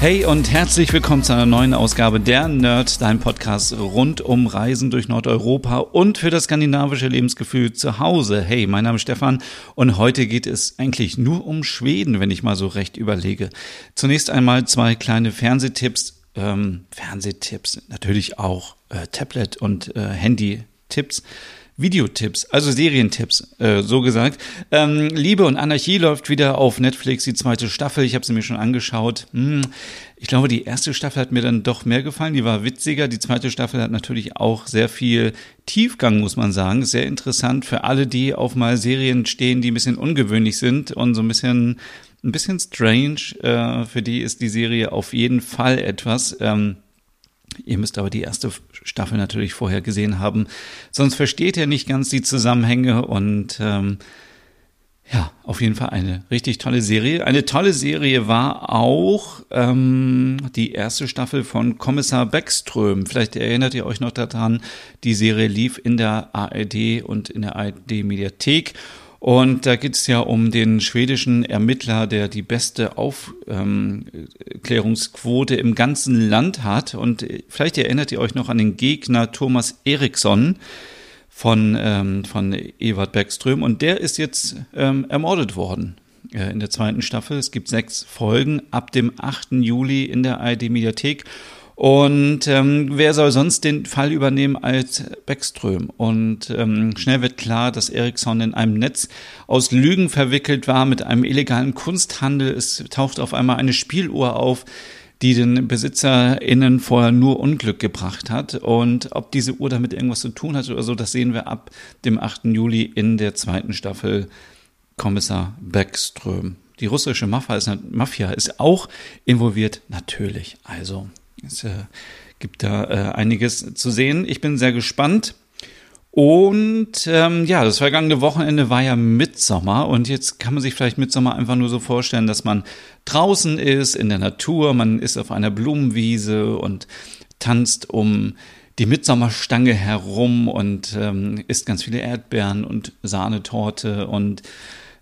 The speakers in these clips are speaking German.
Hey und herzlich willkommen zu einer neuen Ausgabe der Nerd, dein Podcast rund um Reisen durch Nordeuropa und für das skandinavische Lebensgefühl zu Hause. Hey, mein Name ist Stefan und heute geht es eigentlich nur um Schweden, wenn ich mal so recht überlege. Zunächst einmal zwei kleine Fernsehtipps, ähm, Fernsehtipps, natürlich auch äh, Tablet- und äh, Handy-Tipps. Videotipps, also Serientipps, äh, so gesagt. Ähm, Liebe und Anarchie läuft wieder auf Netflix, die zweite Staffel. Ich habe sie mir schon angeschaut. Hm, ich glaube, die erste Staffel hat mir dann doch mehr gefallen. Die war witziger. Die zweite Staffel hat natürlich auch sehr viel Tiefgang, muss man sagen. Sehr interessant für alle, die auf mal Serien stehen, die ein bisschen ungewöhnlich sind und so ein bisschen ein bisschen strange. Äh, für die ist die Serie auf jeden Fall etwas. Ähm, Ihr müsst aber die erste Staffel natürlich vorher gesehen haben, sonst versteht ihr nicht ganz die Zusammenhänge und ähm, ja, auf jeden Fall eine richtig tolle Serie. Eine tolle Serie war auch ähm, die erste Staffel von Kommissar Beckström. Vielleicht erinnert ihr euch noch daran, die Serie lief in der ARD und in der ARD-Mediathek und da geht es ja um den schwedischen Ermittler, der die beste Aufklärungsquote im ganzen Land hat. Und vielleicht erinnert ihr euch noch an den Gegner Thomas Eriksson von, ähm, von Ewart Beckström. Und der ist jetzt ähm, ermordet worden äh, in der zweiten Staffel. Es gibt sechs Folgen ab dem 8. Juli in der ARD-Mediathek. Und ähm, wer soll sonst den Fall übernehmen als Beckström? Und ähm, schnell wird klar, dass Eriksson in einem Netz aus Lügen verwickelt war mit einem illegalen Kunsthandel. Es taucht auf einmal eine Spieluhr auf, die den BesitzerInnen vorher nur Unglück gebracht hat. Und ob diese Uhr damit irgendwas zu tun hat oder so, das sehen wir ab dem 8. Juli in der zweiten Staffel Kommissar Beckström. Die russische Mafia ist, Mafia ist auch involviert, natürlich. Also es äh, gibt da äh, einiges zu sehen. Ich bin sehr gespannt. Und ähm, ja, das vergangene Wochenende war ja Mitsommer und jetzt kann man sich vielleicht Mitsommer einfach nur so vorstellen, dass man draußen ist, in der Natur, man ist auf einer Blumenwiese und tanzt um die Mitsommerstange herum und ähm, isst ganz viele Erdbeeren und Sahnetorte und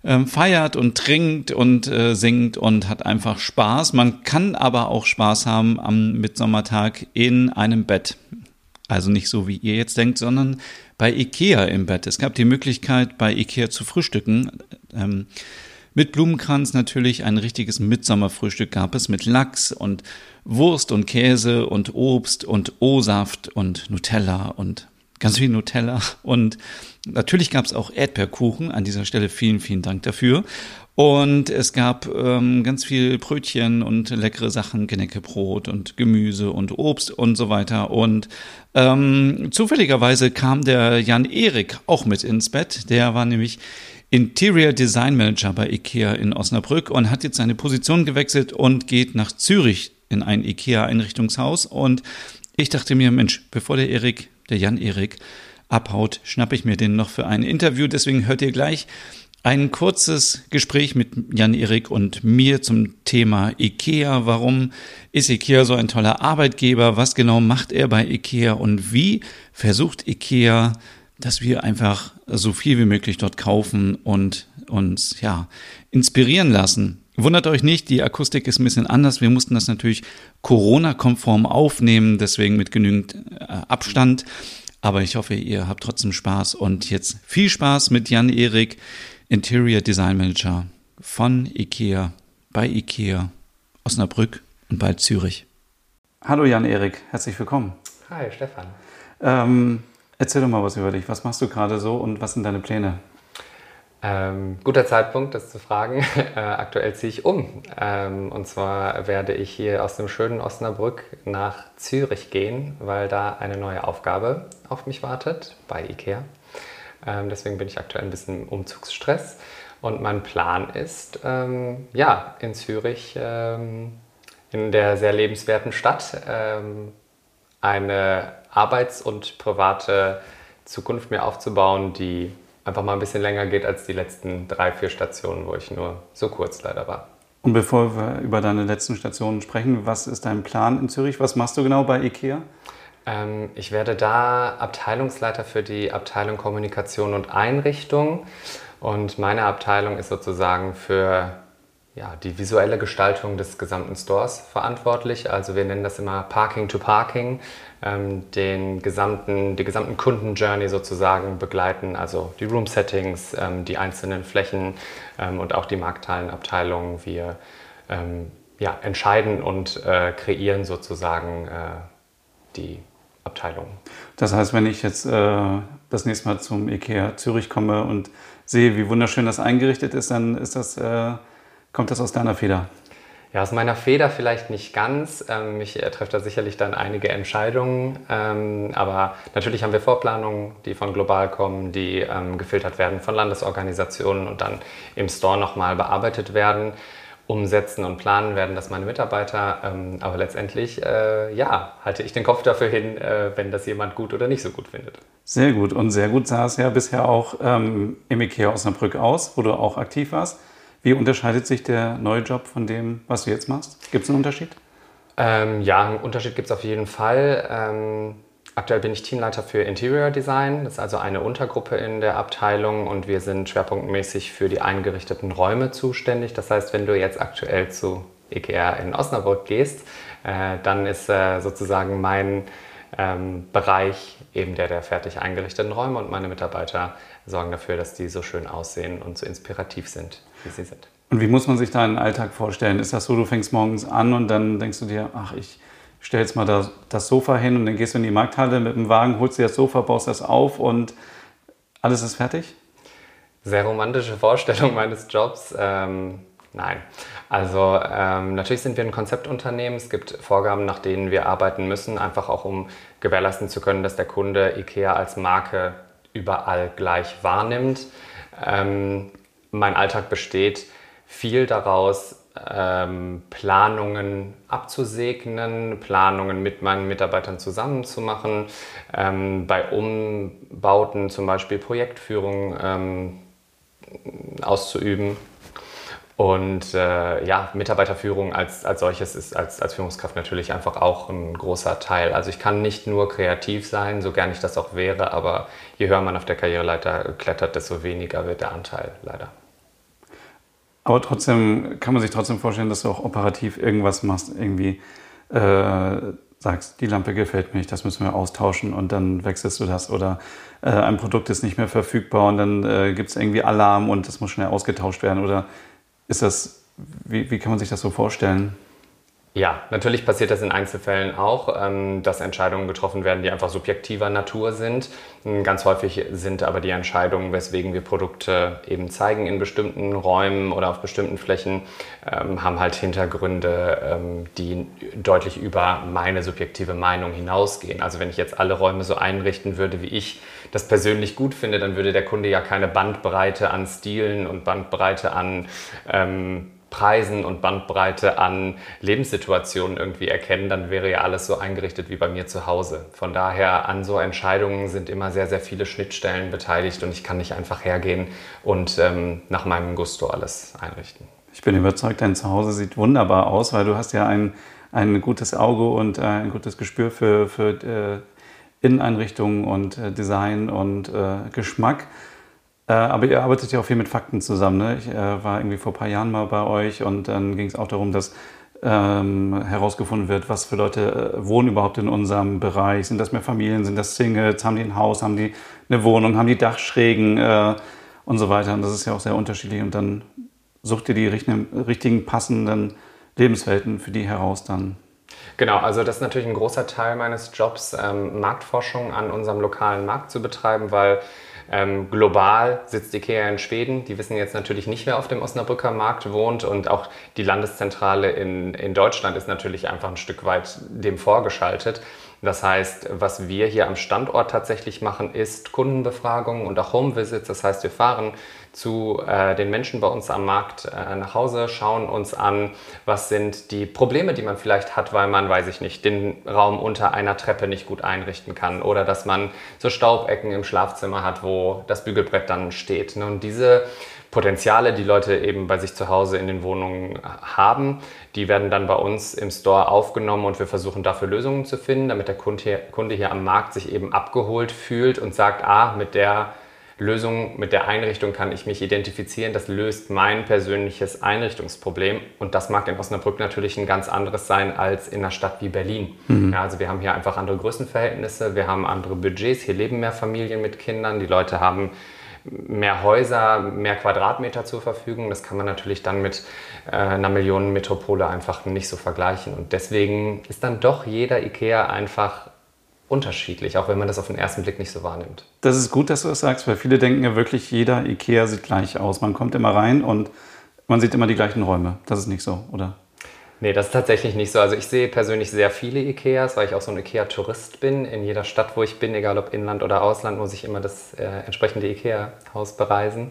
ähm, feiert und trinkt und äh, singt und hat einfach Spaß. Man kann aber auch Spaß haben am Mitsommertag in einem Bett. Also nicht so, wie ihr jetzt denkt, sondern bei Ikea im Bett. Es gab die Möglichkeit, bei Ikea zu frühstücken. Ähm, mit Blumenkranz natürlich ein richtiges Mitsommerfrühstück gab es mit Lachs und Wurst und Käse und Obst und O-Saft und Nutella und ganz viel Nutella und natürlich gab es auch Erdbeerkuchen. An dieser Stelle vielen, vielen Dank dafür. Und es gab ähm, ganz viel Brötchen und leckere Sachen, Geneckebrot und Gemüse und Obst und so weiter. Und ähm, zufälligerweise kam der Jan Erik auch mit ins Bett. Der war nämlich Interior Design Manager bei IKEA in Osnabrück und hat jetzt seine Position gewechselt und geht nach Zürich in ein IKEA-Einrichtungshaus. Und ich dachte mir, Mensch, bevor der Erik der Jan-Erik, abhaut, schnappe ich mir den noch für ein Interview. Deswegen hört ihr gleich ein kurzes Gespräch mit Jan-Erik und mir zum Thema IKEA. Warum ist IKEA so ein toller Arbeitgeber? Was genau macht er bei IKEA und wie versucht IKEA, dass wir einfach so viel wie möglich dort kaufen und uns, ja, inspirieren lassen? Wundert euch nicht, die Akustik ist ein bisschen anders. Wir mussten das natürlich Corona-konform aufnehmen, deswegen mit genügend äh, Abstand. Aber ich hoffe, ihr habt trotzdem Spaß und jetzt viel Spaß mit Jan Erik, Interior Design Manager von IKEA, bei IKEA, Osnabrück und bald Zürich. Hallo Jan Erik, herzlich willkommen. Hi Stefan. Ähm, erzähl doch mal was über dich. Was machst du gerade so und was sind deine Pläne? Ähm, guter Zeitpunkt, das zu fragen. Äh, aktuell ziehe ich um. Ähm, und zwar werde ich hier aus dem schönen Osnabrück nach Zürich gehen, weil da eine neue Aufgabe auf mich wartet bei IKEA. Ähm, deswegen bin ich aktuell ein bisschen im Umzugsstress. Und mein Plan ist, ähm, ja, in Zürich, ähm, in der sehr lebenswerten Stadt, ähm, eine arbeits- und private Zukunft mir aufzubauen, die einfach mal ein bisschen länger geht als die letzten drei, vier Stationen, wo ich nur so kurz leider war. Und bevor wir über deine letzten Stationen sprechen, was ist dein Plan in Zürich? Was machst du genau bei IKEA? Ähm, ich werde da Abteilungsleiter für die Abteilung Kommunikation und Einrichtung. Und meine Abteilung ist sozusagen für ja, die visuelle Gestaltung des gesamten Stores verantwortlich. Also wir nennen das immer Parking to Parking, den gesamten, die gesamten Kundenjourney sozusagen begleiten, also die Room Settings, ähm, die einzelnen Flächen ähm, und auch die Markthallenabteilungen. Wir ähm, ja, entscheiden und äh, kreieren sozusagen äh, die Abteilung. Das heißt, wenn ich jetzt äh, das nächste Mal zum IKEA Zürich komme und sehe, wie wunderschön das eingerichtet ist, dann ist das, äh, kommt das aus deiner Feder. Ja, aus meiner Feder vielleicht nicht ganz. Ähm, ich äh, treffe da sicherlich dann einige Entscheidungen. Ähm, aber natürlich haben wir Vorplanungen, die von global kommen, die ähm, gefiltert werden von Landesorganisationen und dann im Store nochmal bearbeitet werden umsetzen und planen werden das meine Mitarbeiter. Ähm, aber letztendlich, äh, ja, halte ich den Kopf dafür hin, äh, wenn das jemand gut oder nicht so gut findet. Sehr gut. Und sehr gut sah es ja bisher auch ähm, im IKEA Osnabrück aus, wo du auch aktiv warst. Wie unterscheidet sich der neue Job von dem, was du jetzt machst? Gibt es einen Unterschied? Ähm, ja, einen Unterschied gibt es auf jeden Fall. Ähm, Aktuell bin ich Teamleiter für Interior Design. Das ist also eine Untergruppe in der Abteilung und wir sind schwerpunktmäßig für die eingerichteten Räume zuständig. Das heißt, wenn du jetzt aktuell zu IKEA in Osnabrück gehst, äh, dann ist äh, sozusagen mein ähm, Bereich eben der der fertig eingerichteten Räume und meine Mitarbeiter sorgen dafür, dass die so schön aussehen und so inspirativ sind, wie sie sind. Und wie muss man sich da einen Alltag vorstellen? Ist das so, du fängst morgens an und dann denkst du dir, ach, ich stellst mal das, das Sofa hin und dann gehst du in die Markthalle mit dem Wagen, holst dir das Sofa, baust das auf und alles ist fertig? Sehr romantische Vorstellung meines Jobs. Ähm, nein. Also ähm, natürlich sind wir ein Konzeptunternehmen. Es gibt Vorgaben, nach denen wir arbeiten müssen, einfach auch um gewährleisten zu können, dass der Kunde IKEA als Marke überall gleich wahrnimmt. Ähm, mein Alltag besteht viel daraus, ähm, Planungen abzusegnen, Planungen mit meinen Mitarbeitern zusammen zu machen, ähm, bei Umbauten zum Beispiel Projektführung ähm, auszuüben. Und äh, ja, Mitarbeiterführung als, als solches ist als, als Führungskraft natürlich einfach auch ein großer Teil. Also ich kann nicht nur kreativ sein, so gern ich das auch wäre, aber je höher man auf der Karriereleiter klettert, desto weniger wird der Anteil leider. Aber trotzdem kann man sich trotzdem vorstellen, dass du auch operativ irgendwas machst, irgendwie äh, sagst, die Lampe gefällt mir nicht, das müssen wir austauschen und dann wechselst du das oder äh, ein Produkt ist nicht mehr verfügbar und dann äh, gibt es irgendwie Alarm und das muss schnell ausgetauscht werden oder ist das, wie, wie kann man sich das so vorstellen? Ja, natürlich passiert das in Einzelfällen auch, ähm, dass Entscheidungen getroffen werden, die einfach subjektiver Natur sind. Ähm, ganz häufig sind aber die Entscheidungen, weswegen wir Produkte eben zeigen in bestimmten Räumen oder auf bestimmten Flächen, ähm, haben halt Hintergründe, die deutlich über meine subjektive Meinung hinausgehen. Also wenn ich jetzt alle Räume so einrichten würde, wie ich das persönlich gut finde, dann würde der Kunde ja keine Bandbreite an Stilen und Bandbreite an ähm, Preisen und Bandbreite an Lebenssituationen irgendwie erkennen, dann wäre ja alles so eingerichtet wie bei mir zu Hause. Von daher an so Entscheidungen sind immer sehr, sehr viele Schnittstellen beteiligt und ich kann nicht einfach hergehen und ähm, nach meinem Gusto alles einrichten. Ich bin überzeugt, dein Zuhause sieht wunderbar aus, weil du hast ja ein, ein gutes Auge und äh, ein gutes Gespür für, für äh, Inneneinrichtungen und äh, Design und äh, Geschmack. Äh, aber ihr arbeitet ja auch viel mit Fakten zusammen. Ne? Ich äh, war irgendwie vor ein paar Jahren mal bei euch und dann ging es auch darum, dass ähm, herausgefunden wird, was für Leute äh, wohnen überhaupt in unserem Bereich. Sind das mehr Familien, sind das Singles, haben die ein Haus, haben die eine Wohnung, haben die Dachschrägen äh, und so weiter. Und das ist ja auch sehr unterschiedlich. Und dann sucht ihr die richtigen, richtigen passenden Lebenswelten für die heraus dann. Genau, also das ist natürlich ein großer Teil meines Jobs, ähm, Marktforschung an unserem lokalen Markt zu betreiben, weil ähm, global sitzt IKEA in Schweden. Die wissen jetzt natürlich nicht, wer auf dem Osnabrücker Markt wohnt. Und auch die Landeszentrale in, in Deutschland ist natürlich einfach ein Stück weit dem vorgeschaltet. Das heißt, was wir hier am Standort tatsächlich machen, ist Kundenbefragungen und auch Homevisits. Das heißt, wir fahren zu äh, den Menschen bei uns am Markt äh, nach Hause, schauen uns an, was sind die Probleme, die man vielleicht hat, weil man, weiß ich nicht, den Raum unter einer Treppe nicht gut einrichten kann oder dass man so Staubecken im Schlafzimmer hat, wo das Bügelbrett dann steht. Ne? Und diese Potenziale, die Leute eben bei sich zu Hause in den Wohnungen haben, die werden dann bei uns im Store aufgenommen und wir versuchen dafür Lösungen zu finden, damit der Kunde hier, Kunde hier am Markt sich eben abgeholt fühlt und sagt, ah, mit der Lösung, mit der Einrichtung kann ich mich identifizieren. Das löst mein persönliches Einrichtungsproblem. Und das mag in Osnabrück natürlich ein ganz anderes sein als in einer Stadt wie Berlin. Mhm. Ja, also wir haben hier einfach andere Größenverhältnisse, wir haben andere Budgets, hier leben mehr Familien mit Kindern, die Leute haben mehr Häuser, mehr Quadratmeter zur Verfügung. Das kann man natürlich dann mit äh, einer Millionenmetropole einfach nicht so vergleichen. Und deswegen ist dann doch jeder IKEA einfach unterschiedlich, auch wenn man das auf den ersten Blick nicht so wahrnimmt. Das ist gut, dass du das sagst, weil viele denken ja wirklich, jeder IKEA sieht gleich aus. Man kommt immer rein und man sieht immer die gleichen Räume. Das ist nicht so, oder? Nee, das ist tatsächlich nicht so. Also ich sehe persönlich sehr viele Ikeas, weil ich auch so ein Ikea-Tourist bin. In jeder Stadt, wo ich bin, egal ob Inland oder Ausland, muss ich immer das äh, entsprechende Ikea-Haus bereisen.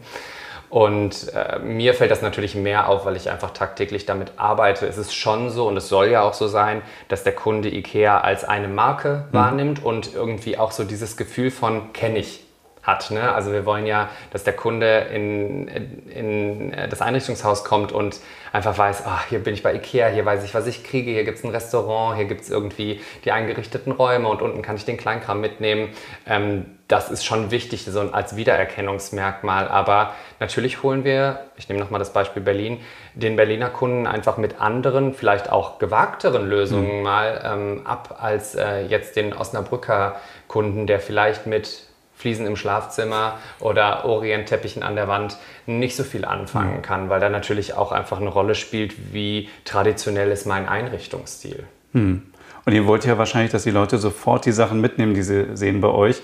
Und äh, mir fällt das natürlich mehr auf, weil ich einfach tagtäglich damit arbeite. Es ist schon so und es soll ja auch so sein, dass der Kunde IKEA als eine Marke mhm. wahrnimmt und irgendwie auch so dieses Gefühl von kenne ich hat. Ne? Also wir wollen ja, dass der Kunde in, in das Einrichtungshaus kommt und einfach weiß, ach, hier bin ich bei Ikea, hier weiß ich, was ich kriege, hier gibt es ein Restaurant, hier gibt es irgendwie die eingerichteten Räume und unten kann ich den Kleinkram mitnehmen. Ähm, das ist schon wichtig, so als Wiedererkennungsmerkmal. Aber natürlich holen wir, ich nehme nochmal das Beispiel Berlin, den Berliner Kunden einfach mit anderen, vielleicht auch gewagteren Lösungen mhm. mal ähm, ab, als äh, jetzt den Osnabrücker Kunden, der vielleicht mit Fliesen im Schlafzimmer oder Orientteppichen an der Wand nicht so viel anfangen kann, weil da natürlich auch einfach eine Rolle spielt, wie traditionell ist mein Einrichtungsstil. Hm. Und ihr wollt ja wahrscheinlich, dass die Leute sofort die Sachen mitnehmen, die sie sehen bei euch.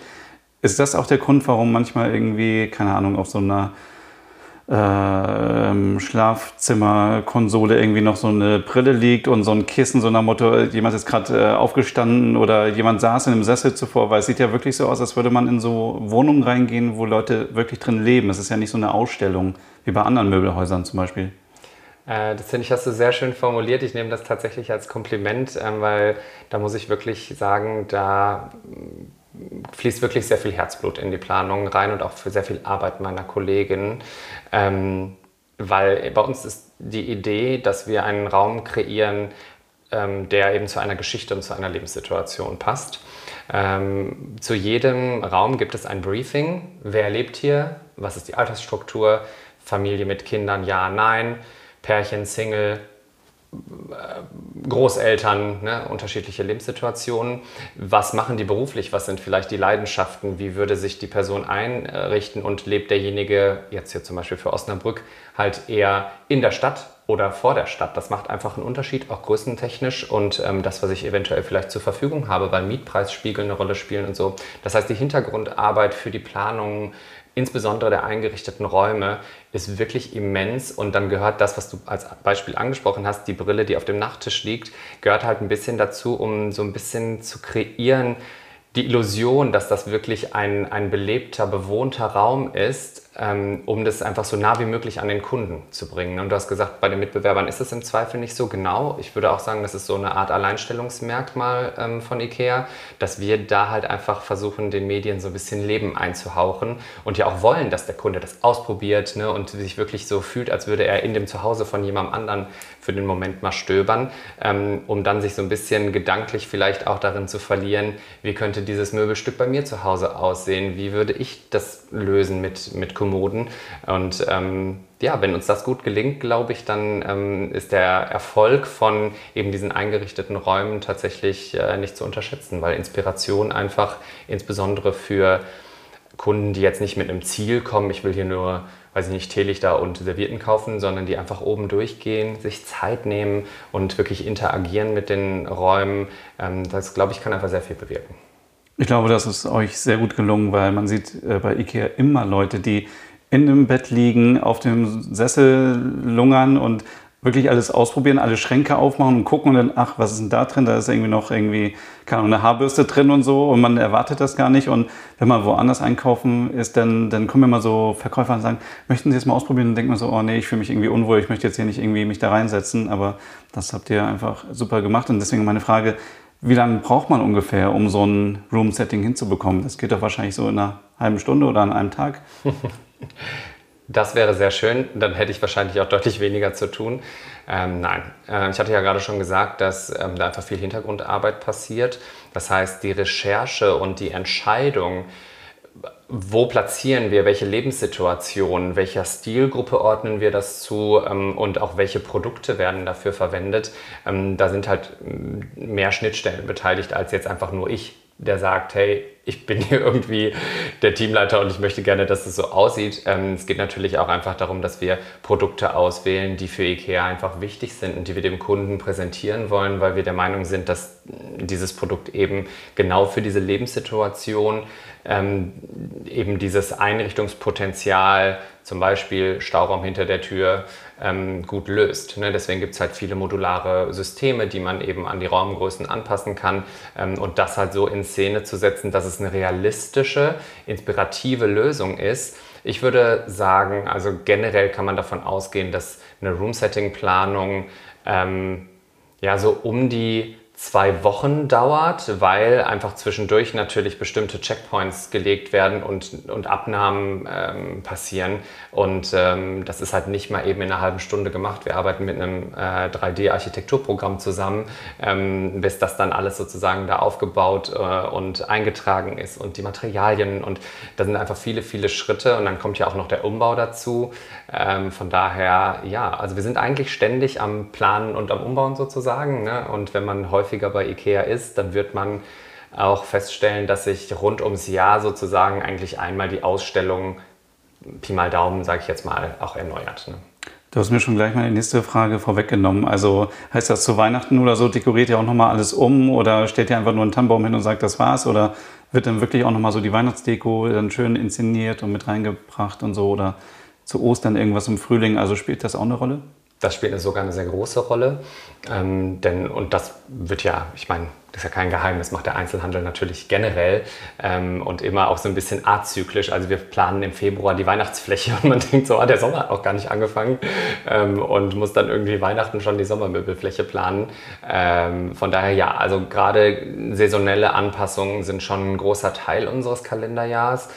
Ist das auch der Grund, warum manchmal irgendwie, keine Ahnung, auf so einer äh, Schlafzimmerkonsole irgendwie noch so eine Brille liegt und so ein Kissen, so nach Motto, jemand ist gerade äh, aufgestanden oder jemand saß in einem Sessel zuvor, weil es sieht ja wirklich so aus, als würde man in so Wohnungen reingehen, wo Leute wirklich drin leben. Es ist ja nicht so eine Ausstellung wie bei anderen Möbelhäusern zum Beispiel. Äh, das finde ich, hast du sehr schön formuliert. Ich nehme das tatsächlich als Kompliment, ähm, weil da muss ich wirklich sagen, da fließt wirklich sehr viel Herzblut in die Planung rein und auch für sehr viel Arbeit meiner Kollegin. Ähm, weil bei uns ist die Idee, dass wir einen Raum kreieren, ähm, der eben zu einer Geschichte und zu einer Lebenssituation passt. Ähm, zu jedem Raum gibt es ein Briefing. Wer lebt hier? Was ist die Altersstruktur? Familie mit Kindern? Ja, nein. Pärchen, Single, Großeltern, ne, unterschiedliche Lebenssituationen. Was machen die beruflich? Was sind vielleicht die Leidenschaften? Wie würde sich die Person einrichten? Und lebt derjenige, jetzt hier zum Beispiel für Osnabrück, halt eher in der Stadt oder vor der Stadt? Das macht einfach einen Unterschied, auch größentechnisch. Und ähm, das, was ich eventuell vielleicht zur Verfügung habe, weil Mietpreisspiegel eine Rolle spielen und so. Das heißt, die Hintergrundarbeit für die Planung insbesondere der eingerichteten Räume, ist wirklich immens. Und dann gehört das, was du als Beispiel angesprochen hast, die Brille, die auf dem Nachttisch liegt, gehört halt ein bisschen dazu, um so ein bisschen zu kreieren, die Illusion, dass das wirklich ein, ein belebter, bewohnter Raum ist, um das einfach so nah wie möglich an den Kunden zu bringen. Und du hast gesagt, bei den Mitbewerbern ist es im Zweifel nicht so genau. Ich würde auch sagen, das ist so eine Art Alleinstellungsmerkmal ähm, von IKEA, dass wir da halt einfach versuchen, den Medien so ein bisschen Leben einzuhauchen und ja auch wollen, dass der Kunde das ausprobiert ne, und sich wirklich so fühlt, als würde er in dem Zuhause von jemandem anderen für den Moment mal stöbern, ähm, um dann sich so ein bisschen gedanklich vielleicht auch darin zu verlieren, wie könnte dieses Möbelstück bei mir zu Hause aussehen, wie würde ich das lösen mit, mit Kommoden. Und ähm, ja, wenn uns das gut gelingt, glaube ich, dann ähm, ist der Erfolg von eben diesen eingerichteten Räumen tatsächlich äh, nicht zu unterschätzen, weil Inspiration einfach insbesondere für Kunden, die jetzt nicht mit einem Ziel kommen, ich will hier nur, weiß ich nicht, Teelichter und Servietten kaufen, sondern die einfach oben durchgehen, sich Zeit nehmen und wirklich interagieren mit den Räumen, ähm, das, glaube ich, kann einfach sehr viel bewirken. Ich glaube, das ist euch sehr gut gelungen, weil man sieht äh, bei IKEA immer Leute, die in dem Bett liegen, auf dem Sessel lungern und wirklich alles ausprobieren, alle Schränke aufmachen und gucken und dann, ach, was ist denn da drin? Da ist irgendwie noch irgendwie, keine Ahnung, eine Haarbürste drin und so und man erwartet das gar nicht. Und wenn man woanders einkaufen ist, dann, dann kommen immer so Verkäufer und sagen, möchten Sie es mal ausprobieren? Und denkt man so, oh nee, ich fühle mich irgendwie unwohl, ich möchte jetzt hier nicht irgendwie mich da reinsetzen. Aber das habt ihr einfach super gemacht. Und deswegen meine Frage, wie lange braucht man ungefähr, um so ein Room-Setting hinzubekommen? Das geht doch wahrscheinlich so in einer halben Stunde oder an einem Tag. Das wäre sehr schön, dann hätte ich wahrscheinlich auch deutlich weniger zu tun. Ähm, nein, äh, ich hatte ja gerade schon gesagt, dass ähm, da einfach viel Hintergrundarbeit passiert. Das heißt, die Recherche und die Entscheidung, wo platzieren wir, welche Lebenssituation, welcher Stilgruppe ordnen wir das zu ähm, und auch welche Produkte werden dafür verwendet, ähm, da sind halt mehr Schnittstellen beteiligt als jetzt einfach nur ich der sagt, hey, ich bin hier irgendwie der Teamleiter und ich möchte gerne, dass es so aussieht. Ähm, es geht natürlich auch einfach darum, dass wir Produkte auswählen, die für IKEA einfach wichtig sind und die wir dem Kunden präsentieren wollen, weil wir der Meinung sind, dass dieses Produkt eben genau für diese Lebenssituation ähm, eben dieses Einrichtungspotenzial, zum Beispiel Stauraum hinter der Tür, ähm, gut löst. Ne? Deswegen gibt es halt viele modulare Systeme, die man eben an die Raumgrößen anpassen kann ähm, und das halt so in Szene zu setzen, dass es eine realistische, inspirative Lösung ist. Ich würde sagen, also generell kann man davon ausgehen, dass eine Room-Setting-Planung ähm, ja so um die zwei Wochen dauert, weil einfach zwischendurch natürlich bestimmte Checkpoints gelegt werden und, und Abnahmen ähm, passieren. Und ähm, das ist halt nicht mal eben in einer halben Stunde gemacht. Wir arbeiten mit einem äh, 3D-Architekturprogramm zusammen, ähm, bis das dann alles sozusagen da aufgebaut äh, und eingetragen ist und die Materialien. Und da sind einfach viele, viele Schritte. Und dann kommt ja auch noch der Umbau dazu. Ähm, von daher, ja, also wir sind eigentlich ständig am Planen und am Umbauen sozusagen. Ne? Und wenn man häufig häufiger bei IKEA ist, dann wird man auch feststellen, dass sich rund ums Jahr sozusagen eigentlich einmal die Ausstellung Pi mal Daumen, sage ich jetzt mal, auch erneuert. Ne? Du hast mir schon gleich meine nächste Frage vorweggenommen. Also heißt das zu Weihnachten oder so, dekoriert ihr auch nochmal alles um oder stellt ihr einfach nur einen Tannenbaum hin und sagt, das war's? Oder wird dann wirklich auch nochmal so die Weihnachtsdeko dann schön inszeniert und mit reingebracht und so? Oder zu Ostern irgendwas im Frühling? Also spielt das auch eine Rolle? Das spielt sogar eine sehr große Rolle. Ähm, denn, und das wird ja, ich meine, das ist ja kein Geheimnis, macht der Einzelhandel natürlich generell ähm, und immer auch so ein bisschen azyklisch. Also wir planen im Februar die Weihnachtsfläche und man denkt so, ah, der Sommer hat auch gar nicht angefangen ähm, und muss dann irgendwie Weihnachten schon die Sommermöbelfläche planen. Ähm, von daher ja, also gerade saisonelle Anpassungen sind schon ein großer Teil unseres Kalenderjahres.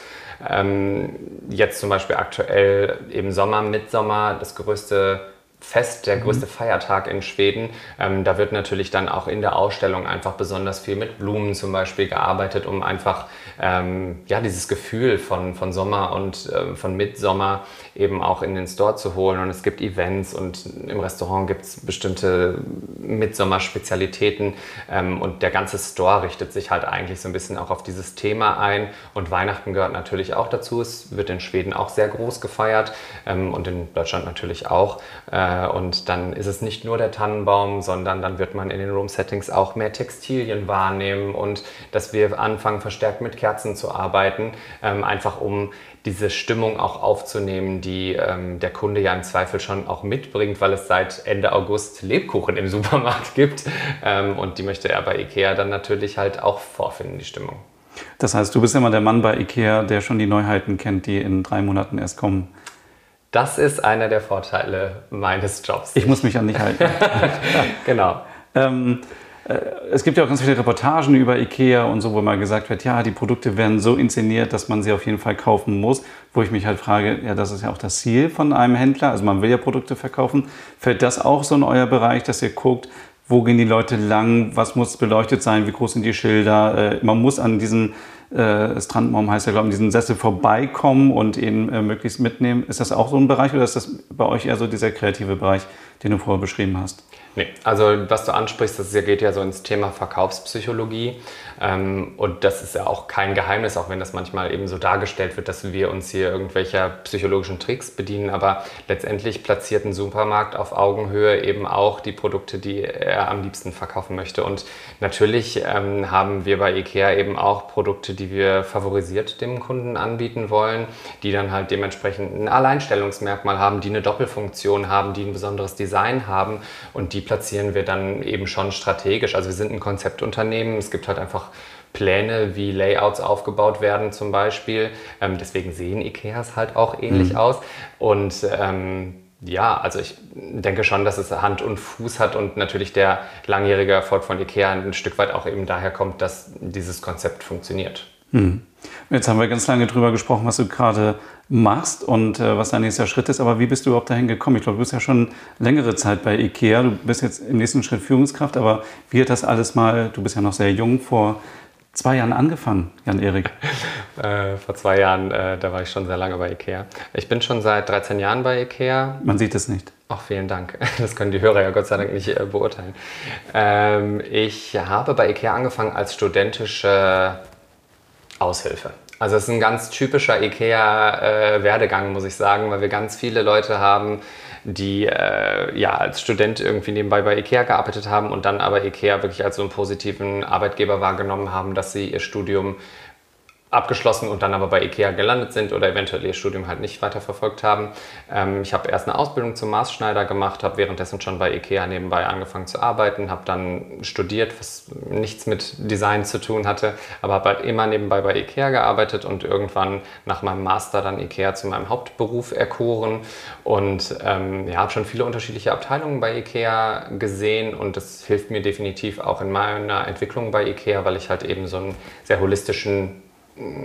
Ähm, jetzt zum Beispiel aktuell eben Sommer, Mitsommer, das größte Fest, der größte mhm. Feiertag in Schweden. Ähm, da wird natürlich dann auch in der Ausstellung einfach besonders viel mit Blumen zum Beispiel gearbeitet, um einfach ähm, ja, dieses Gefühl von, von Sommer und äh, von Mitsommer eben auch in den Store zu holen. Und es gibt Events und im Restaurant gibt es bestimmte Mitsommer-Spezialitäten. Ähm, und der ganze Store richtet sich halt eigentlich so ein bisschen auch auf dieses Thema ein. Und Weihnachten gehört natürlich auch dazu. Es wird in Schweden auch sehr groß gefeiert ähm, und in Deutschland natürlich auch. Äh, und dann ist es nicht nur der Tannenbaum, sondern dann wird man in den Room-Settings auch mehr Textilien wahrnehmen und dass wir anfangen, verstärkt mit Kerzen zu arbeiten, ähm, einfach um diese Stimmung auch aufzunehmen, die ähm, der Kunde ja im Zweifel schon auch mitbringt, weil es seit Ende August Lebkuchen im Supermarkt gibt. Ähm, und die möchte er bei IKEA dann natürlich halt auch vorfinden, die Stimmung. Das heißt, du bist immer der Mann bei IKEA, der schon die Neuheiten kennt, die in drei Monaten erst kommen. Das ist einer der Vorteile meines Jobs. Ich muss mich an dich halten. genau. Ähm, äh, es gibt ja auch ganz viele Reportagen über Ikea und so, wo mal gesagt wird, ja, die Produkte werden so inszeniert, dass man sie auf jeden Fall kaufen muss. Wo ich mich halt frage, ja, das ist ja auch das Ziel von einem Händler. Also man will ja Produkte verkaufen. Fällt das auch so in euer Bereich, dass ihr guckt, wo gehen die Leute lang, was muss beleuchtet sein, wie groß sind die Schilder? Äh, man muss an diesen äh, Strandbaum heißt ja, glaube ich, diesen Sessel vorbeikommen und ihn äh, möglichst mitnehmen. Ist das auch so ein Bereich oder ist das bei euch eher so dieser kreative Bereich, den du vorher beschrieben hast? Nee, also was du ansprichst, das geht ja so ins Thema Verkaufspsychologie. Ähm, und das ist ja auch kein Geheimnis, auch wenn das manchmal eben so dargestellt wird, dass wir uns hier irgendwelcher psychologischen Tricks bedienen. Aber letztendlich platziert ein Supermarkt auf Augenhöhe eben auch die Produkte, die er am liebsten verkaufen möchte. Und natürlich ähm, haben wir bei IKEA eben auch Produkte, die wir favorisiert dem Kunden anbieten wollen, die dann halt dementsprechend ein Alleinstellungsmerkmal haben, die eine Doppelfunktion haben, die ein besonderes Design haben und die platzieren wir dann eben schon strategisch. Also wir sind ein Konzeptunternehmen. Es gibt halt einfach Pläne, wie Layouts aufgebaut werden zum Beispiel. Ähm, deswegen sehen Ikeas halt auch ähnlich mhm. aus. Und ähm, ja, also ich denke schon, dass es Hand und Fuß hat und natürlich der langjährige Erfolg von Ikea ein Stück weit auch eben daher kommt, dass dieses Konzept funktioniert. Hm. Jetzt haben wir ganz lange drüber gesprochen, was du gerade machst und äh, was dein nächster Schritt ist. Aber wie bist du überhaupt dahin gekommen? Ich glaube, du bist ja schon längere Zeit bei IKEA. Du bist jetzt im nächsten Schritt Führungskraft. Aber wie hat das alles mal, du bist ja noch sehr jung, vor zwei Jahren angefangen, Jan-Erik? äh, vor zwei Jahren, äh, da war ich schon sehr lange bei IKEA. Ich bin schon seit 13 Jahren bei IKEA. Man sieht es nicht. Ach, vielen Dank. Das können die Hörer ja Gott sei Dank nicht äh, beurteilen. Ähm, ich habe bei IKEA angefangen als studentische Aushilfe. Also es ist ein ganz typischer IKEA-Werdegang, äh, muss ich sagen, weil wir ganz viele Leute haben, die äh, ja als Student irgendwie nebenbei bei IKEA gearbeitet haben und dann aber IKEA wirklich als so einen positiven Arbeitgeber wahrgenommen haben, dass sie ihr Studium abgeschlossen und dann aber bei IKEA gelandet sind oder eventuell ihr Studium halt nicht weiter verfolgt haben. Ähm, ich habe erst eine Ausbildung zum Maßschneider gemacht, habe währenddessen schon bei IKEA nebenbei angefangen zu arbeiten, habe dann studiert, was nichts mit Design zu tun hatte, aber habe halt immer nebenbei bei IKEA gearbeitet und irgendwann nach meinem Master dann IKEA zu meinem Hauptberuf erkoren und ähm, ja, habe schon viele unterschiedliche Abteilungen bei IKEA gesehen und das hilft mir definitiv auch in meiner Entwicklung bei IKEA, weil ich halt eben so einen sehr holistischen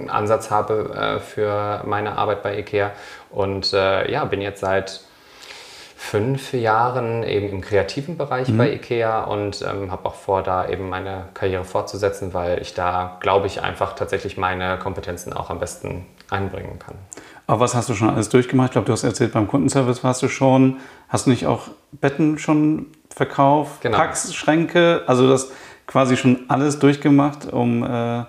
Ansatz habe äh, für meine Arbeit bei IKEA. Und äh, ja, bin jetzt seit fünf Jahren eben im kreativen Bereich mhm. bei IKEA und ähm, habe auch vor, da eben meine Karriere fortzusetzen, weil ich da, glaube ich, einfach tatsächlich meine Kompetenzen auch am besten einbringen kann. Aber was hast du schon alles durchgemacht? Ich glaube, du hast erzählt, beim Kundenservice warst du schon. Hast du nicht auch Betten schon verkauft? Genau. Packs, Schränke? Also das quasi schon alles durchgemacht, um äh,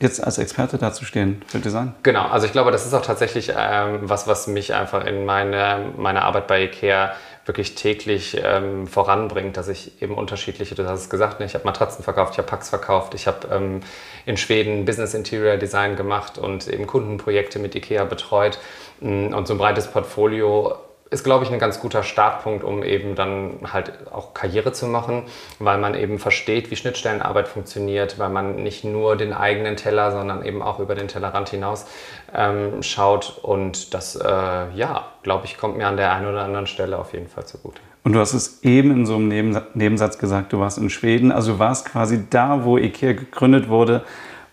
jetzt als Experte dazustehen für Design? Genau, also ich glaube, das ist auch tatsächlich ähm, was, was mich einfach in meine, meine Arbeit bei IKEA wirklich täglich ähm, voranbringt, dass ich eben unterschiedliche, du hast es gesagt, ne, ich habe Matratzen verkauft, ich habe Packs verkauft, ich habe ähm, in Schweden Business Interior Design gemacht und eben Kundenprojekte mit IKEA betreut mm, und so ein breites Portfolio ist, glaube ich, ein ganz guter Startpunkt, um eben dann halt auch Karriere zu machen, weil man eben versteht, wie Schnittstellenarbeit funktioniert, weil man nicht nur den eigenen Teller, sondern eben auch über den Tellerrand hinaus ähm, schaut. Und das, äh, ja, glaube ich, kommt mir an der einen oder anderen Stelle auf jeden Fall zugute. Und du hast es eben in so einem Nebensatz gesagt, du warst in Schweden, also du warst quasi da, wo IKEA gegründet wurde.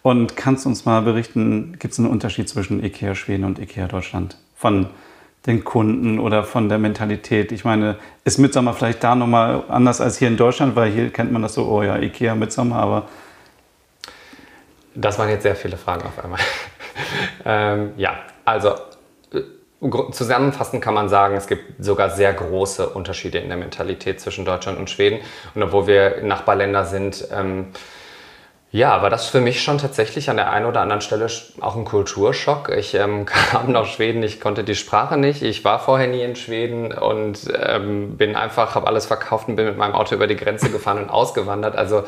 Und kannst uns mal berichten, gibt es einen Unterschied zwischen IKEA Schweden und IKEA Deutschland? Von den Kunden oder von der Mentalität? Ich meine, ist Midsommer vielleicht da nochmal anders als hier in Deutschland, weil hier kennt man das so, oh ja, Ikea Midsommer, aber. Das waren jetzt sehr viele Fragen auf einmal. ähm, ja, also äh, Zusammenfassend kann man sagen, es gibt sogar sehr große Unterschiede in der Mentalität zwischen Deutschland und Schweden. Und obwohl wir Nachbarländer sind, ähm, ja, war das für mich schon tatsächlich an der einen oder anderen Stelle auch ein Kulturschock. Ich ähm, kam nach Schweden, ich konnte die Sprache nicht. Ich war vorher nie in Schweden und ähm, bin einfach, habe alles verkauft und bin mit meinem Auto über die Grenze gefahren und ausgewandert. Also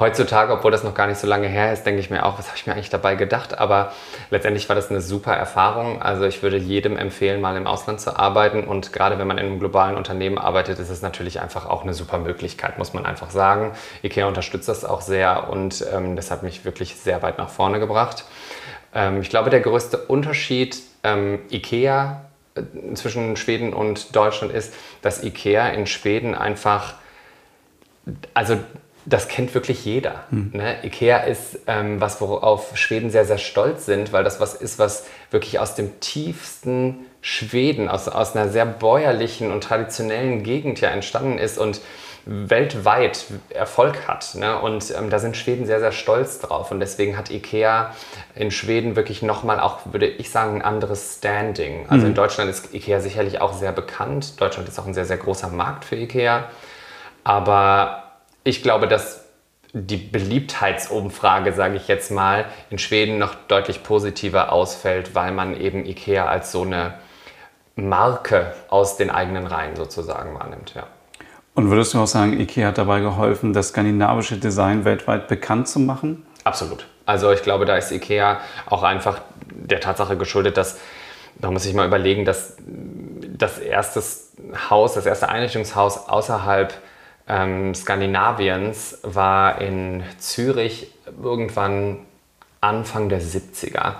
heutzutage, obwohl das noch gar nicht so lange her ist, denke ich mir auch, was habe ich mir eigentlich dabei gedacht? Aber letztendlich war das eine super Erfahrung. Also ich würde jedem empfehlen, mal im Ausland zu arbeiten. Und gerade wenn man in einem globalen Unternehmen arbeitet, ist es natürlich einfach auch eine super Möglichkeit, muss man einfach sagen. IKEA unterstützt das auch sehr und ähm, das hat mich wirklich sehr weit nach vorne gebracht. Ähm, ich glaube, der größte Unterschied ähm, IKEA äh, zwischen Schweden und Deutschland ist, dass IKEA in Schweden einfach, also das kennt wirklich jeder. Hm. Ne? Ikea ist ähm, was, worauf Schweden sehr, sehr stolz sind, weil das was ist, was wirklich aus dem tiefsten Schweden, aus, aus einer sehr bäuerlichen und traditionellen Gegend ja entstanden ist und weltweit Erfolg hat. Ne? Und ähm, da sind Schweden sehr, sehr stolz drauf. Und deswegen hat Ikea in Schweden wirklich nochmal auch, würde ich sagen, ein anderes Standing. Also mhm. in Deutschland ist Ikea sicherlich auch sehr bekannt. Deutschland ist auch ein sehr, sehr großer Markt für Ikea. Aber ich glaube, dass die Beliebtheitsumfrage, sage ich jetzt mal, in Schweden noch deutlich positiver ausfällt, weil man eben IKEA als so eine Marke aus den eigenen Reihen sozusagen wahrnimmt. Ja. Und würdest du auch sagen, IKEA hat dabei geholfen, das skandinavische Design weltweit bekannt zu machen? Absolut. Also ich glaube, da ist IKEA auch einfach der Tatsache geschuldet, dass, da muss ich mal überlegen, dass das erste Haus, das erste Einrichtungshaus außerhalb ähm, Skandinaviens war in Zürich irgendwann Anfang der 70er.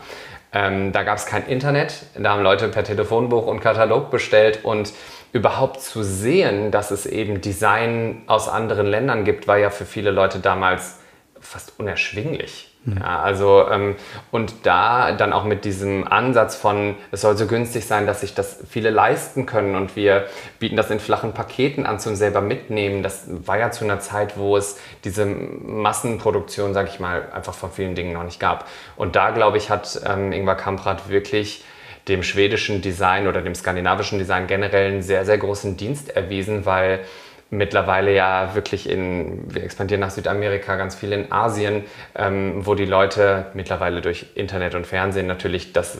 Ähm, da gab es kein Internet, da haben Leute per Telefonbuch und Katalog bestellt und überhaupt zu sehen, dass es eben Design aus anderen Ländern gibt, war ja für viele Leute damals fast unerschwinglich. Mhm. Ja, also ähm, und da dann auch mit diesem Ansatz von, es soll so günstig sein, dass sich das viele leisten können und wir bieten das in flachen Paketen an zum selber mitnehmen. Das war ja zu einer Zeit, wo es diese Massenproduktion, sag ich mal, einfach von vielen Dingen noch nicht gab. Und da, glaube ich, hat ähm, Ingvar Kamprad wirklich dem schwedischen Design oder dem skandinavischen Design generell einen sehr, sehr großen Dienst erwiesen, weil mittlerweile ja wirklich in, wir expandieren nach Südamerika, ganz viel in Asien, ähm, wo die Leute mittlerweile durch Internet und Fernsehen natürlich das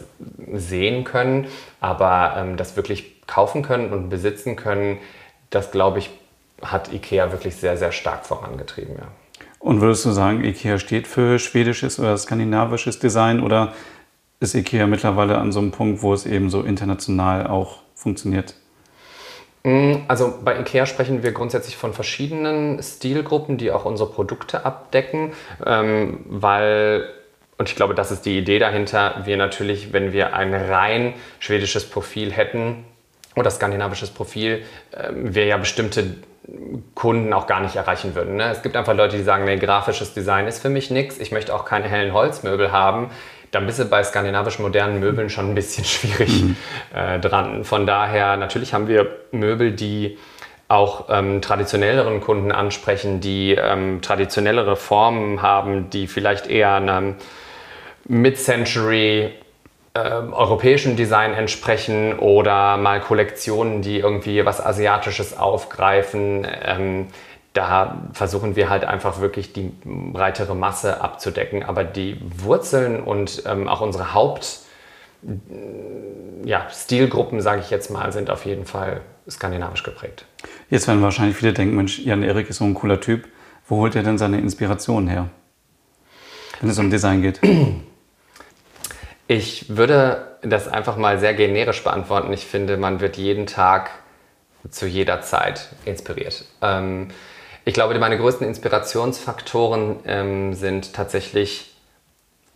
sehen können, aber ähm, das wirklich kaufen können und besitzen können, das glaube ich, hat IKEA wirklich sehr, sehr stark vorangetrieben. Ja. Und würdest du sagen, IKEA steht für schwedisches oder skandinavisches Design oder ist IKEA mittlerweile an so einem Punkt, wo es eben so international auch funktioniert? Mm, also bei IKEA sprechen wir grundsätzlich von verschiedenen Stilgruppen, die auch unsere Produkte abdecken, ähm, weil, und ich glaube, das ist die Idee dahinter, wir natürlich, wenn wir ein rein schwedisches Profil hätten oder skandinavisches Profil, ähm, wir ja bestimmte Kunden auch gar nicht erreichen würden. Ne? Es gibt einfach Leute, die sagen, nee, grafisches Design ist für mich nichts, ich möchte auch keine hellen Holzmöbel haben dann bist du bei skandinavischen modernen Möbeln schon ein bisschen schwierig mhm. äh, dran. Von daher, natürlich haben wir Möbel, die auch ähm, traditionelleren Kunden ansprechen, die ähm, traditionellere Formen haben, die vielleicht eher einem Mid-Century äh, europäischen Design entsprechen oder mal Kollektionen, die irgendwie was Asiatisches aufgreifen. Ähm, da versuchen wir halt einfach wirklich die breitere Masse abzudecken. Aber die Wurzeln und ähm, auch unsere Haupt- ja, Stilgruppen, sage ich jetzt mal, sind auf jeden Fall skandinavisch geprägt. Jetzt werden wahrscheinlich viele denken, Mensch, Jan Erik ist so ein cooler Typ. Wo holt er denn seine Inspiration her, wenn es um Design geht? Ich würde das einfach mal sehr generisch beantworten. Ich finde, man wird jeden Tag zu jeder Zeit inspiriert. Ähm, ich glaube, meine größten Inspirationsfaktoren ähm, sind tatsächlich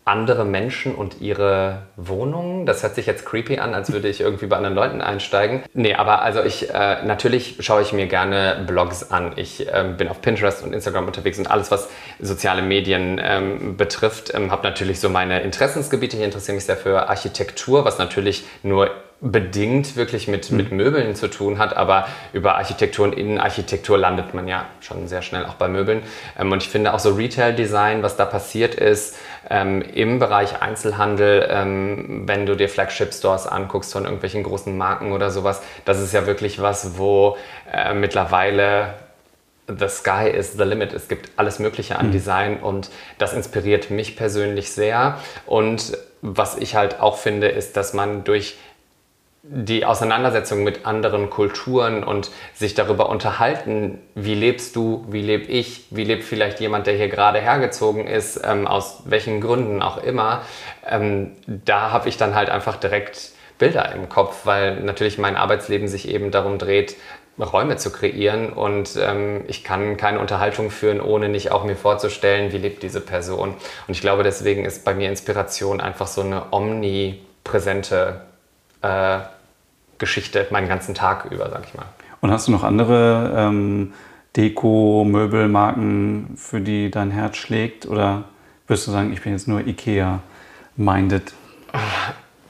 andere Menschen und ihre Wohnungen. Das hört sich jetzt creepy an, als würde ich irgendwie bei anderen Leuten einsteigen. Nee, aber also ich, äh, natürlich schaue ich mir gerne Blogs an. Ich äh, bin auf Pinterest und Instagram unterwegs und alles, was soziale Medien ähm, betrifft, ähm, habe natürlich so meine Interessensgebiete. Ich interessiere mich sehr für Architektur, was natürlich nur bedingt wirklich mit, mit hm. Möbeln zu tun hat, aber über Architektur und Innenarchitektur landet man ja schon sehr schnell auch bei Möbeln. Ähm, und ich finde auch so Retail-Design, was da passiert ist, ähm, im Bereich Einzelhandel, ähm, wenn du dir Flagship-Stores anguckst von irgendwelchen großen Marken oder sowas, das ist ja wirklich was, wo äh, mittlerweile the sky is the limit. Es gibt alles Mögliche an hm. Design und das inspiriert mich persönlich sehr. Und was ich halt auch finde, ist, dass man durch die Auseinandersetzung mit anderen Kulturen und sich darüber unterhalten, wie lebst du, wie lebe ich, wie lebt vielleicht jemand, der hier gerade hergezogen ist, ähm, aus welchen Gründen auch immer, ähm, da habe ich dann halt einfach direkt Bilder im Kopf, weil natürlich mein Arbeitsleben sich eben darum dreht, Räume zu kreieren und ähm, ich kann keine Unterhaltung führen, ohne nicht auch mir vorzustellen, wie lebt diese Person. Und ich glaube, deswegen ist bei mir Inspiration einfach so eine omnipräsente äh, Geschichte meinen ganzen Tag über, sag ich mal. Und hast du noch andere ähm, Deko, Möbelmarken, für die dein Herz schlägt? Oder wirst du sagen, ich bin jetzt nur IKEA-minded?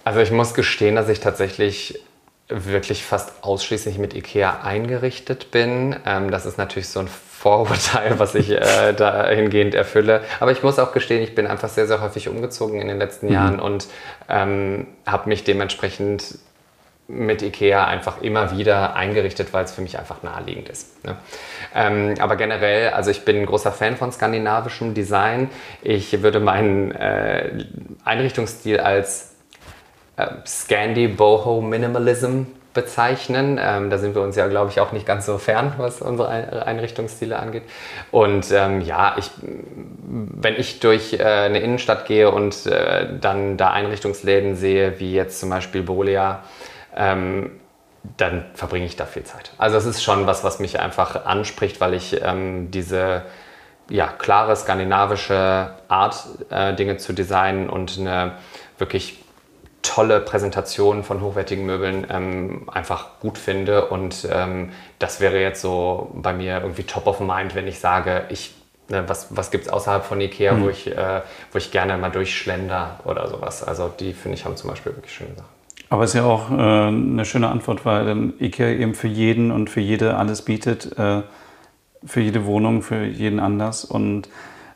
Also ich muss gestehen, dass ich tatsächlich wirklich fast ausschließlich mit IKEA eingerichtet bin. Ähm, das ist natürlich so ein Vorurteil, was ich äh, dahingehend erfülle. Aber ich muss auch gestehen, ich bin einfach sehr, sehr häufig umgezogen in den letzten mhm. Jahren und ähm, habe mich dementsprechend mit Ikea einfach immer wieder eingerichtet, weil es für mich einfach naheliegend ist. Ne? Ähm, aber generell, also ich bin ein großer Fan von skandinavischem Design. Ich würde meinen äh, Einrichtungsstil als äh, Scandi Boho Minimalism bezeichnen. Ähm, da sind wir uns ja, glaube ich, auch nicht ganz so fern, was unsere Einrichtungsstile angeht. Und ähm, ja, ich, wenn ich durch äh, eine Innenstadt gehe und äh, dann da Einrichtungsläden sehe, wie jetzt zum Beispiel Bolia, ähm, dann verbringe ich da viel Zeit. Also es ist schon was, was mich einfach anspricht, weil ich ähm, diese ja, klare skandinavische Art, äh, Dinge zu designen und eine wirklich tolle Präsentation von hochwertigen Möbeln ähm, einfach gut finde. Und ähm, das wäre jetzt so bei mir irgendwie top of mind, wenn ich sage, ich, ne, was, was gibt es außerhalb von Ikea, mhm. wo, ich, äh, wo ich gerne mal durchschlender oder sowas. Also die finde ich haben zum Beispiel wirklich schöne Sachen. Aber es ist ja auch äh, eine schöne Antwort, weil dann IKEA eben für jeden und für jede alles bietet, äh, für jede Wohnung, für jeden anders. Und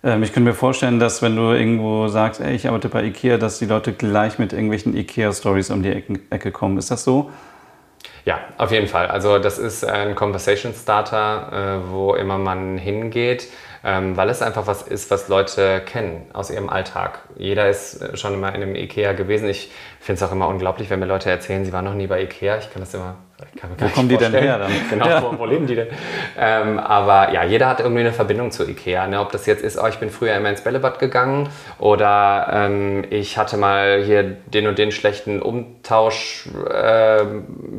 ähm, ich könnte mir vorstellen, dass wenn du irgendwo sagst, ey, ich arbeite bei IKEA, dass die Leute gleich mit irgendwelchen IKEA-Stories um die Ecke, Ecke kommen. Ist das so? Ja, auf jeden Fall. Also das ist ein Conversation Starter, äh, wo immer man hingeht ähm, weil es einfach was ist, was Leute kennen aus ihrem Alltag. Jeder ist äh, schon immer in einem Ikea gewesen. Ich finde es auch immer unglaublich, wenn mir Leute erzählen, sie waren noch nie bei Ikea. Ich kann das immer wo kommen die denn her dann? Genau, ja. wo, wo, leben die denn? Ähm, aber ja, jeder hat irgendwie eine Verbindung zu Ikea. Ne? Ob das jetzt ist, oh, ich bin früher immer ins Bällebad gegangen oder ähm, ich hatte mal hier den und den schlechten Umtausch äh,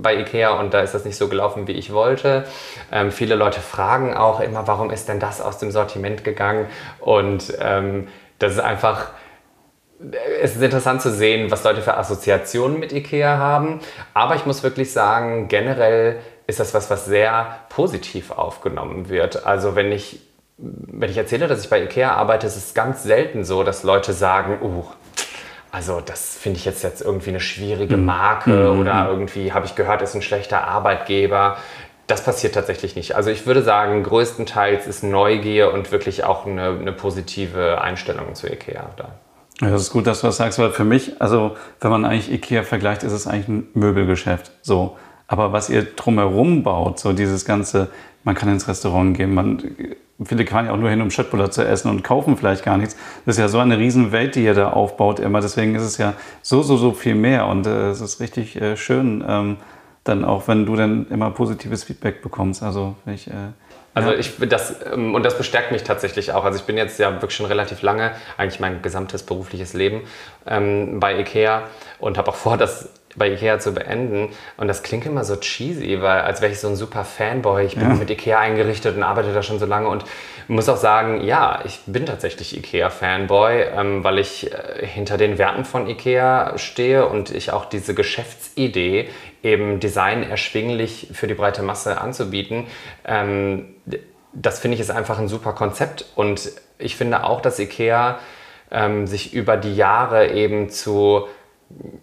bei Ikea und da ist das nicht so gelaufen, wie ich wollte. Ähm, viele Leute fragen auch immer, warum ist denn das aus dem Sortiment gegangen? Und ähm, das ist einfach es ist interessant zu sehen, was Leute für Assoziationen mit IKEA haben. Aber ich muss wirklich sagen, generell ist das was, was sehr positiv aufgenommen wird. Also wenn ich, wenn ich erzähle, dass ich bei IKEA arbeite, ist es ganz selten so, dass Leute sagen, uh, also das finde ich jetzt, jetzt irgendwie eine schwierige mhm. Marke mhm. oder irgendwie habe ich gehört, ist ein schlechter Arbeitgeber. Das passiert tatsächlich nicht. Also ich würde sagen, größtenteils ist Neugier und wirklich auch eine, eine positive Einstellung zu IKEA da. Ja, das ist gut, dass du das sagst, weil für mich, also wenn man eigentlich Ikea vergleicht, ist es eigentlich ein Möbelgeschäft. So. Aber was ihr drumherum baut, so dieses ganze, man kann ins Restaurant gehen, man, viele fahren ja auch nur hin, um Schöttbuller zu essen und kaufen vielleicht gar nichts. Das ist ja so eine Riesenwelt, die ihr da aufbaut immer. Deswegen ist es ja so, so, so viel mehr und äh, es ist richtig äh, schön, ähm, dann auch, wenn du dann immer positives Feedback bekommst. Also ich äh, also ich das ähm, und das bestärkt mich tatsächlich auch. Also ich bin jetzt ja wirklich schon relativ lange, eigentlich mein gesamtes berufliches Leben ähm, bei IKEA und habe auch vor, das bei Ikea zu beenden. Und das klingt immer so cheesy, weil als wäre ich so ein super Fanboy. Ich bin ja. mit Ikea eingerichtet und arbeite da schon so lange und muss auch sagen, ja, ich bin tatsächlich Ikea-Fanboy, ähm, weil ich äh, hinter den Werten von Ikea stehe und ich auch diese Geschäftsidee, eben Design erschwinglich für die breite Masse anzubieten, ähm, das finde ich ist einfach ein super Konzept. Und ich finde auch, dass Ikea ähm, sich über die Jahre eben zu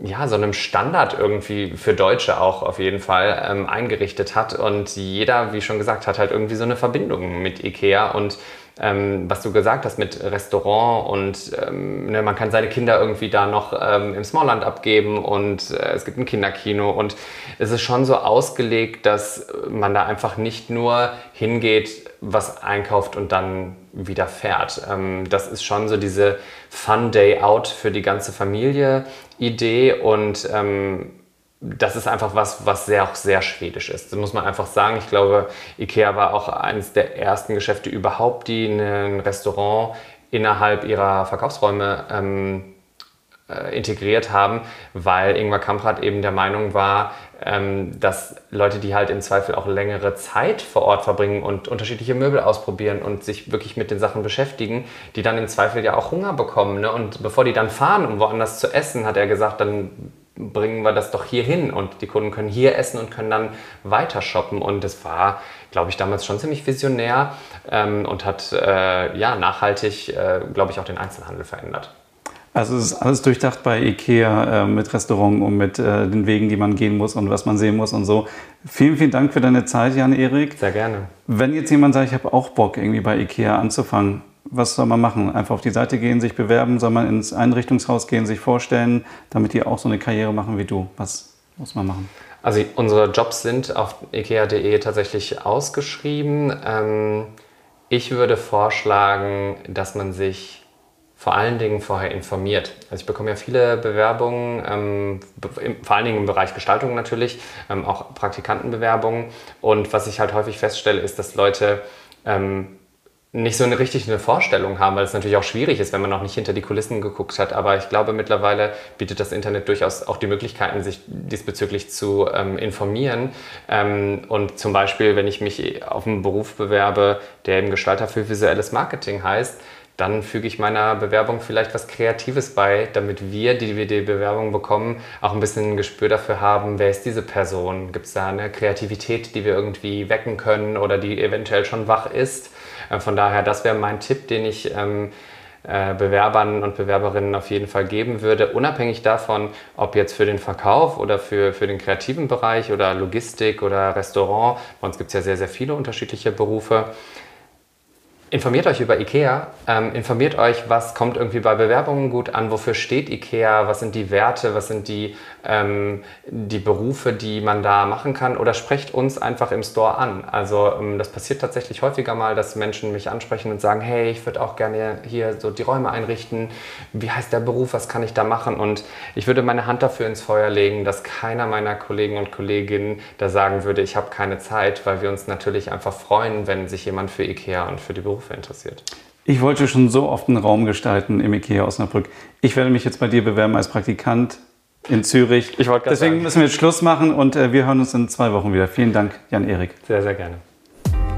ja, so einem Standard irgendwie für Deutsche auch auf jeden Fall ähm, eingerichtet hat. Und jeder, wie schon gesagt, hat halt irgendwie so eine Verbindung mit IKEA. Und ähm, was du gesagt hast mit Restaurant und ähm, ne, man kann seine Kinder irgendwie da noch ähm, im Smallland abgeben und äh, es gibt ein Kinderkino. Und es ist schon so ausgelegt, dass man da einfach nicht nur hingeht, was einkauft und dann wieder fährt. Ähm, das ist schon so diese Fun Day Out für die ganze Familie Idee und ähm, das ist einfach was, was sehr, auch sehr schwedisch ist. Das muss man einfach sagen. Ich glaube, IKEA war auch eines der ersten Geschäfte überhaupt, die ein Restaurant innerhalb ihrer Verkaufsräume ähm, äh, integriert haben, weil Ingmar Kamprad eben der Meinung war, ähm, dass Leute, die halt im Zweifel auch längere Zeit vor Ort verbringen und unterschiedliche Möbel ausprobieren und sich wirklich mit den Sachen beschäftigen, die dann im Zweifel ja auch Hunger bekommen. Ne? Und bevor die dann fahren, um woanders zu essen, hat er gesagt, dann bringen wir das doch hier hin und die Kunden können hier essen und können dann weiter shoppen. Und das war, glaube ich, damals schon ziemlich visionär ähm, und hat äh, ja nachhaltig, äh, glaube ich, auch den Einzelhandel verändert. Also es ist alles durchdacht bei IKEA äh, mit Restaurant und mit äh, den Wegen, die man gehen muss und was man sehen muss und so. Vielen, vielen Dank für deine Zeit, Jan-Erik. Sehr gerne. Wenn jetzt jemand sagt, ich habe auch Bock, irgendwie bei IKEA anzufangen, was soll man machen? Einfach auf die Seite gehen, sich bewerben? Soll man ins Einrichtungshaus gehen, sich vorstellen, damit die auch so eine Karriere machen wie du? Was muss man machen? Also unsere Jobs sind auf ikea.de tatsächlich ausgeschrieben. Ähm, ich würde vorschlagen, dass man sich vor allen Dingen vorher informiert. Also ich bekomme ja viele Bewerbungen, ähm, vor allen Dingen im Bereich Gestaltung natürlich, ähm, auch Praktikantenbewerbungen. Und was ich halt häufig feststelle, ist, dass Leute ähm, nicht so eine richtig eine Vorstellung haben, weil es natürlich auch schwierig ist, wenn man noch nicht hinter die Kulissen geguckt hat. Aber ich glaube, mittlerweile bietet das Internet durchaus auch die Möglichkeiten, sich diesbezüglich zu ähm, informieren. Ähm, und zum Beispiel, wenn ich mich auf einen Beruf bewerbe, der eben Gestalter für visuelles Marketing heißt, dann füge ich meiner Bewerbung vielleicht was Kreatives bei, damit wir, die wir die Bewerbung bekommen, auch ein bisschen ein Gespür dafür haben, wer ist diese Person? Gibt es da eine Kreativität, die wir irgendwie wecken können oder die eventuell schon wach ist? Äh, von daher, das wäre mein Tipp, den ich ähm, äh, Bewerbern und Bewerberinnen auf jeden Fall geben würde, unabhängig davon, ob jetzt für den Verkauf oder für, für den kreativen Bereich oder Logistik oder Restaurant. Bei uns gibt es ja sehr, sehr viele unterschiedliche Berufe. Informiert euch über IKEA, ähm, informiert euch, was kommt irgendwie bei Bewerbungen gut an, wofür steht IKEA, was sind die Werte, was sind die, ähm, die Berufe, die man da machen kann oder sprecht uns einfach im Store an. Also ähm, das passiert tatsächlich häufiger mal, dass Menschen mich ansprechen und sagen, hey, ich würde auch gerne hier so die Räume einrichten, wie heißt der Beruf, was kann ich da machen und ich würde meine Hand dafür ins Feuer legen, dass keiner meiner Kollegen und Kolleginnen da sagen würde, ich habe keine Zeit, weil wir uns natürlich einfach freuen, wenn sich jemand für IKEA und für die Berufe Berufe interessiert. Ich wollte schon so oft einen Raum gestalten im IKEA Osnabrück. Ich werde mich jetzt bei dir bewerben als Praktikant in Zürich. Ich Deswegen sagen. müssen wir jetzt Schluss machen und äh, wir hören uns in zwei Wochen wieder. Vielen Dank, Jan-Erik. Sehr, sehr gerne.